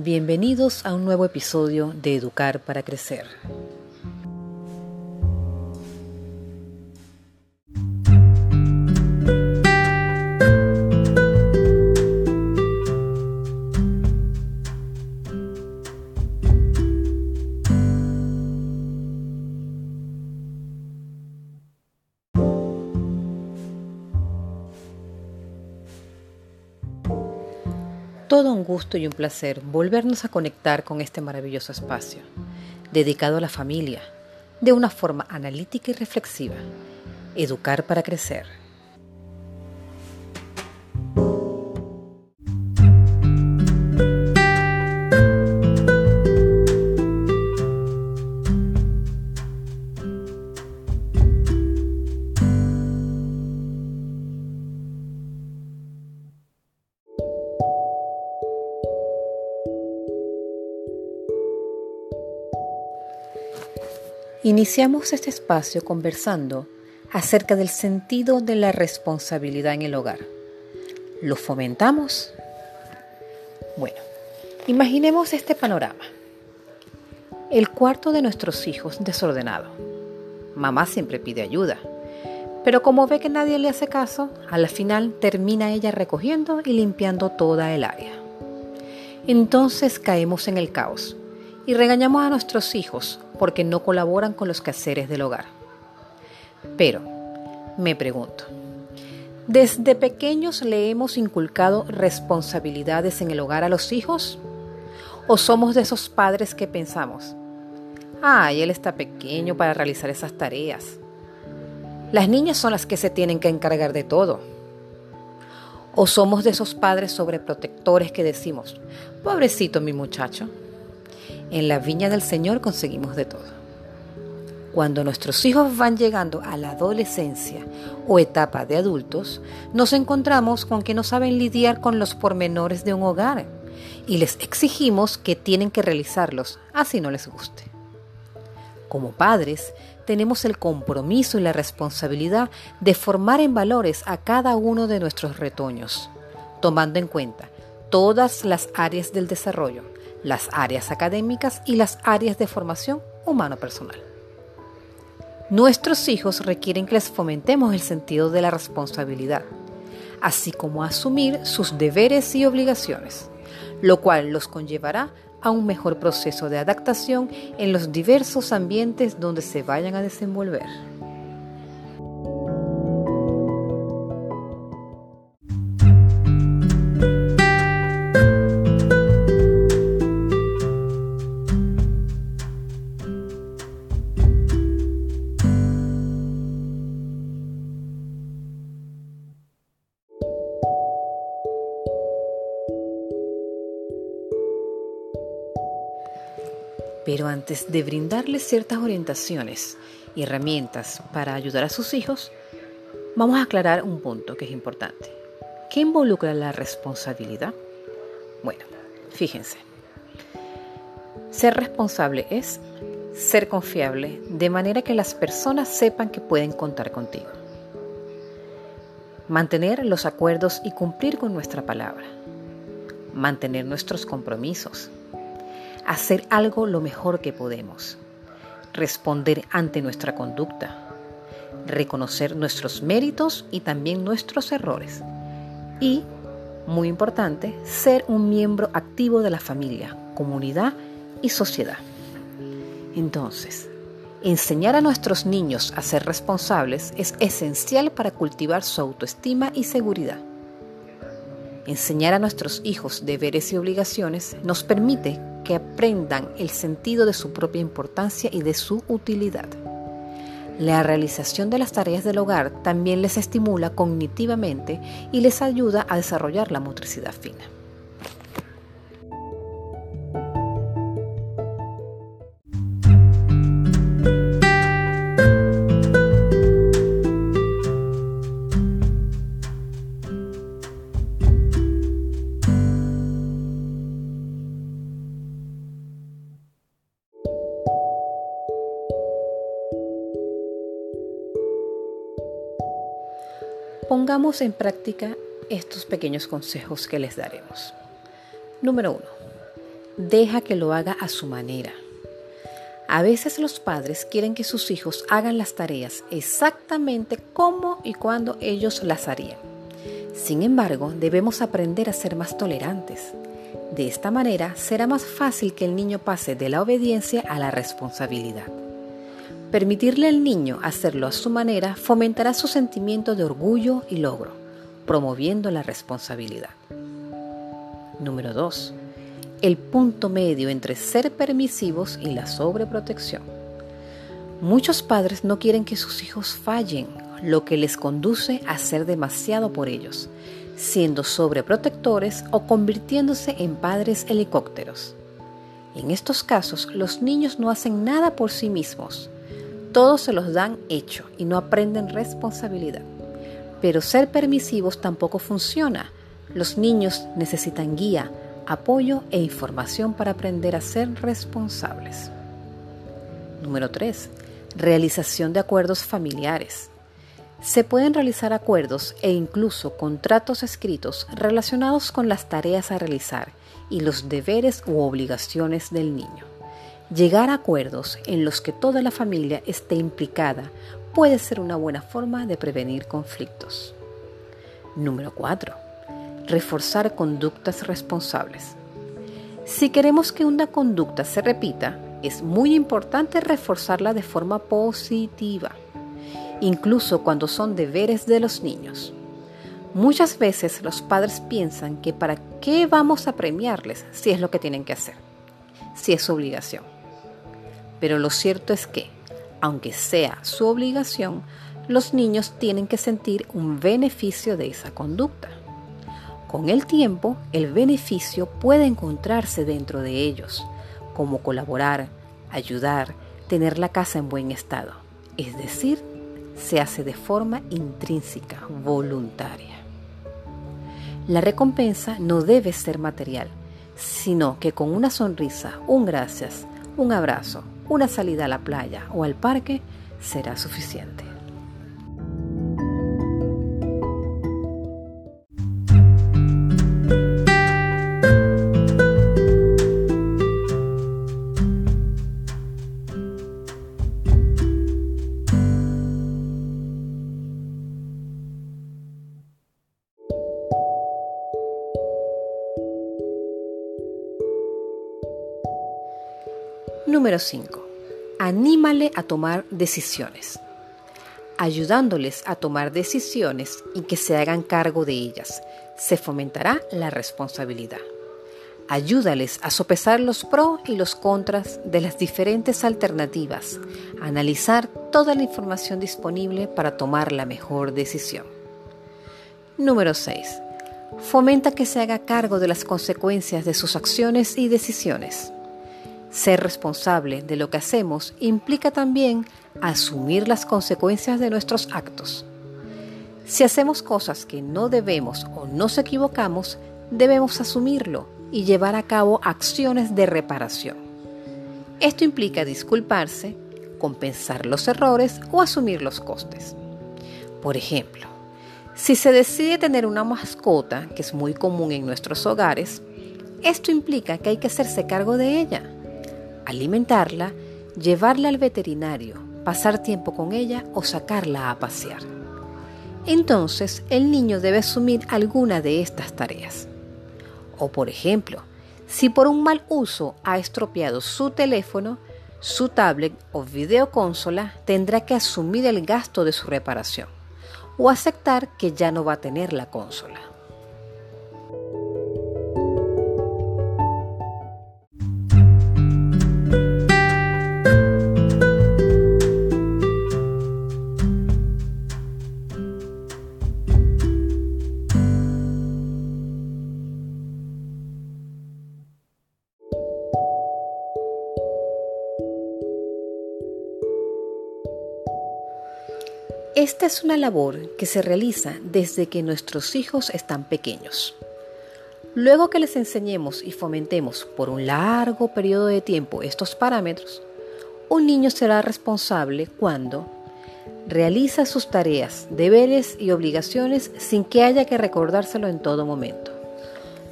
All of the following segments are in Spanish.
Bienvenidos a un nuevo episodio de Educar para Crecer. Todo un gusto y un placer volvernos a conectar con este maravilloso espacio, dedicado a la familia, de una forma analítica y reflexiva. Educar para crecer. Iniciamos este espacio conversando acerca del sentido de la responsabilidad en el hogar. ¿Lo fomentamos? Bueno, imaginemos este panorama. El cuarto de nuestros hijos desordenado. Mamá siempre pide ayuda, pero como ve que nadie le hace caso, a la final termina ella recogiendo y limpiando toda el área. Entonces caemos en el caos y regañamos a nuestros hijos porque no colaboran con los quehaceres del hogar. Pero, me pregunto, ¿desde pequeños le hemos inculcado responsabilidades en el hogar a los hijos? ¿O somos de esos padres que pensamos, ay, él está pequeño para realizar esas tareas? Las niñas son las que se tienen que encargar de todo. ¿O somos de esos padres sobreprotectores que decimos, pobrecito mi muchacho, en la viña del Señor conseguimos de todo. Cuando nuestros hijos van llegando a la adolescencia o etapa de adultos, nos encontramos con que no saben lidiar con los pormenores de un hogar y les exigimos que tienen que realizarlos, así no les guste. Como padres, tenemos el compromiso y la responsabilidad de formar en valores a cada uno de nuestros retoños, tomando en cuenta todas las áreas del desarrollo, las áreas académicas y las áreas de formación humano-personal. Nuestros hijos requieren que les fomentemos el sentido de la responsabilidad, así como asumir sus deberes y obligaciones, lo cual los conllevará a un mejor proceso de adaptación en los diversos ambientes donde se vayan a desenvolver. Pero antes de brindarles ciertas orientaciones y herramientas para ayudar a sus hijos, vamos a aclarar un punto que es importante. ¿Qué involucra la responsabilidad? Bueno, fíjense. Ser responsable es ser confiable de manera que las personas sepan que pueden contar contigo. Mantener los acuerdos y cumplir con nuestra palabra. Mantener nuestros compromisos hacer algo lo mejor que podemos, responder ante nuestra conducta, reconocer nuestros méritos y también nuestros errores y, muy importante, ser un miembro activo de la familia, comunidad y sociedad. Entonces, enseñar a nuestros niños a ser responsables es esencial para cultivar su autoestima y seguridad. Enseñar a nuestros hijos deberes y obligaciones nos permite que aprendan el sentido de su propia importancia y de su utilidad. La realización de las tareas del hogar también les estimula cognitivamente y les ayuda a desarrollar la motricidad fina. Pongamos en práctica estos pequeños consejos que les daremos. Número uno, deja que lo haga a su manera. A veces los padres quieren que sus hijos hagan las tareas exactamente como y cuando ellos las harían. Sin embargo, debemos aprender a ser más tolerantes. De esta manera será más fácil que el niño pase de la obediencia a la responsabilidad. Permitirle al niño hacerlo a su manera fomentará su sentimiento de orgullo y logro, promoviendo la responsabilidad. Número 2. El punto medio entre ser permisivos y la sobreprotección. Muchos padres no quieren que sus hijos fallen, lo que les conduce a ser demasiado por ellos, siendo sobreprotectores o convirtiéndose en padres helicópteros. En estos casos, los niños no hacen nada por sí mismos, todos se los dan hecho y no aprenden responsabilidad. Pero ser permisivos tampoco funciona. Los niños necesitan guía, apoyo e información para aprender a ser responsables. Número 3. Realización de acuerdos familiares. Se pueden realizar acuerdos e incluso contratos escritos relacionados con las tareas a realizar y los deberes u obligaciones del niño. Llegar a acuerdos en los que toda la familia esté implicada puede ser una buena forma de prevenir conflictos. Número 4. Reforzar conductas responsables. Si queremos que una conducta se repita, es muy importante reforzarla de forma positiva, incluso cuando son deberes de los niños. Muchas veces los padres piensan que para qué vamos a premiarles si es lo que tienen que hacer, si es su obligación. Pero lo cierto es que, aunque sea su obligación, los niños tienen que sentir un beneficio de esa conducta. Con el tiempo, el beneficio puede encontrarse dentro de ellos, como colaborar, ayudar, tener la casa en buen estado. Es decir, se hace de forma intrínseca, voluntaria. La recompensa no debe ser material, sino que con una sonrisa, un gracias, un abrazo, una salida a la playa o al parque será suficiente. Número 5. Anímale a tomar decisiones. Ayudándoles a tomar decisiones y que se hagan cargo de ellas, se fomentará la responsabilidad. Ayúdales a sopesar los pros y los contras de las diferentes alternativas, analizar toda la información disponible para tomar la mejor decisión. Número 6. Fomenta que se haga cargo de las consecuencias de sus acciones y decisiones. Ser responsable de lo que hacemos implica también asumir las consecuencias de nuestros actos. Si hacemos cosas que no debemos o nos equivocamos, debemos asumirlo y llevar a cabo acciones de reparación. Esto implica disculparse, compensar los errores o asumir los costes. Por ejemplo, si se decide tener una mascota, que es muy común en nuestros hogares, esto implica que hay que hacerse cargo de ella alimentarla, llevarla al veterinario, pasar tiempo con ella o sacarla a pasear. Entonces el niño debe asumir alguna de estas tareas. O por ejemplo, si por un mal uso ha estropeado su teléfono, su tablet o videoconsola tendrá que asumir el gasto de su reparación o aceptar que ya no va a tener la consola. Es una labor que se realiza desde que nuestros hijos están pequeños. Luego que les enseñemos y fomentemos por un largo periodo de tiempo estos parámetros, un niño será responsable cuando realiza sus tareas, deberes y obligaciones sin que haya que recordárselo en todo momento.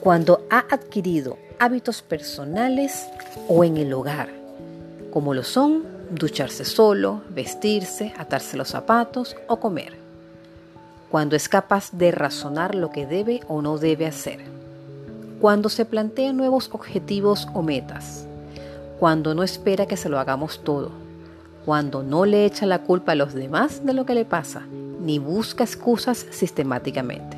cuando ha adquirido hábitos personales o en el hogar, como lo son ducharse solo, vestirse, atarse los zapatos o comer, cuando es capaz de razonar lo que debe o no debe hacer, cuando se plantea nuevos objetivos o metas, cuando no espera que se lo hagamos todo, cuando no le echa la culpa a los demás de lo que le pasa, ni busca excusas sistemáticamente,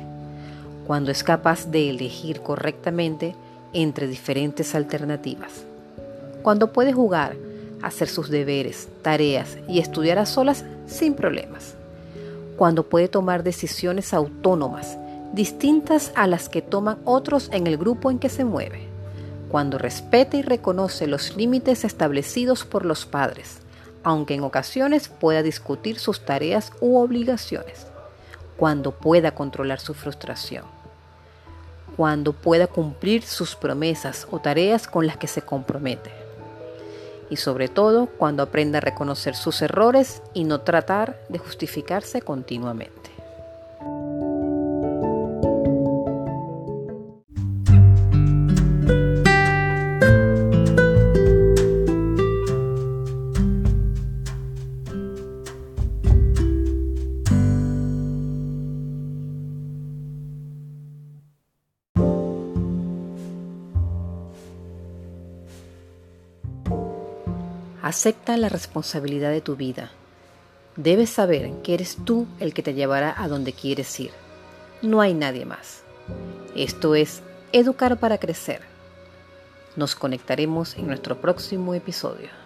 cuando es capaz de elegir correctamente entre diferentes alternativas, cuando puede jugar, hacer sus deberes, tareas y estudiar a solas sin problemas, cuando puede tomar decisiones autónomas distintas a las que toman otros en el grupo en que se mueve, cuando respeta y reconoce los límites establecidos por los padres, aunque en ocasiones pueda discutir sus tareas u obligaciones, cuando pueda controlar su frustración, cuando pueda cumplir sus promesas o tareas con las que se compromete, y sobre todo cuando aprenda a reconocer sus errores y no tratar de justificarse continuamente. Acepta la responsabilidad de tu vida. Debes saber que eres tú el que te llevará a donde quieres ir. No hay nadie más. Esto es Educar para Crecer. Nos conectaremos en nuestro próximo episodio.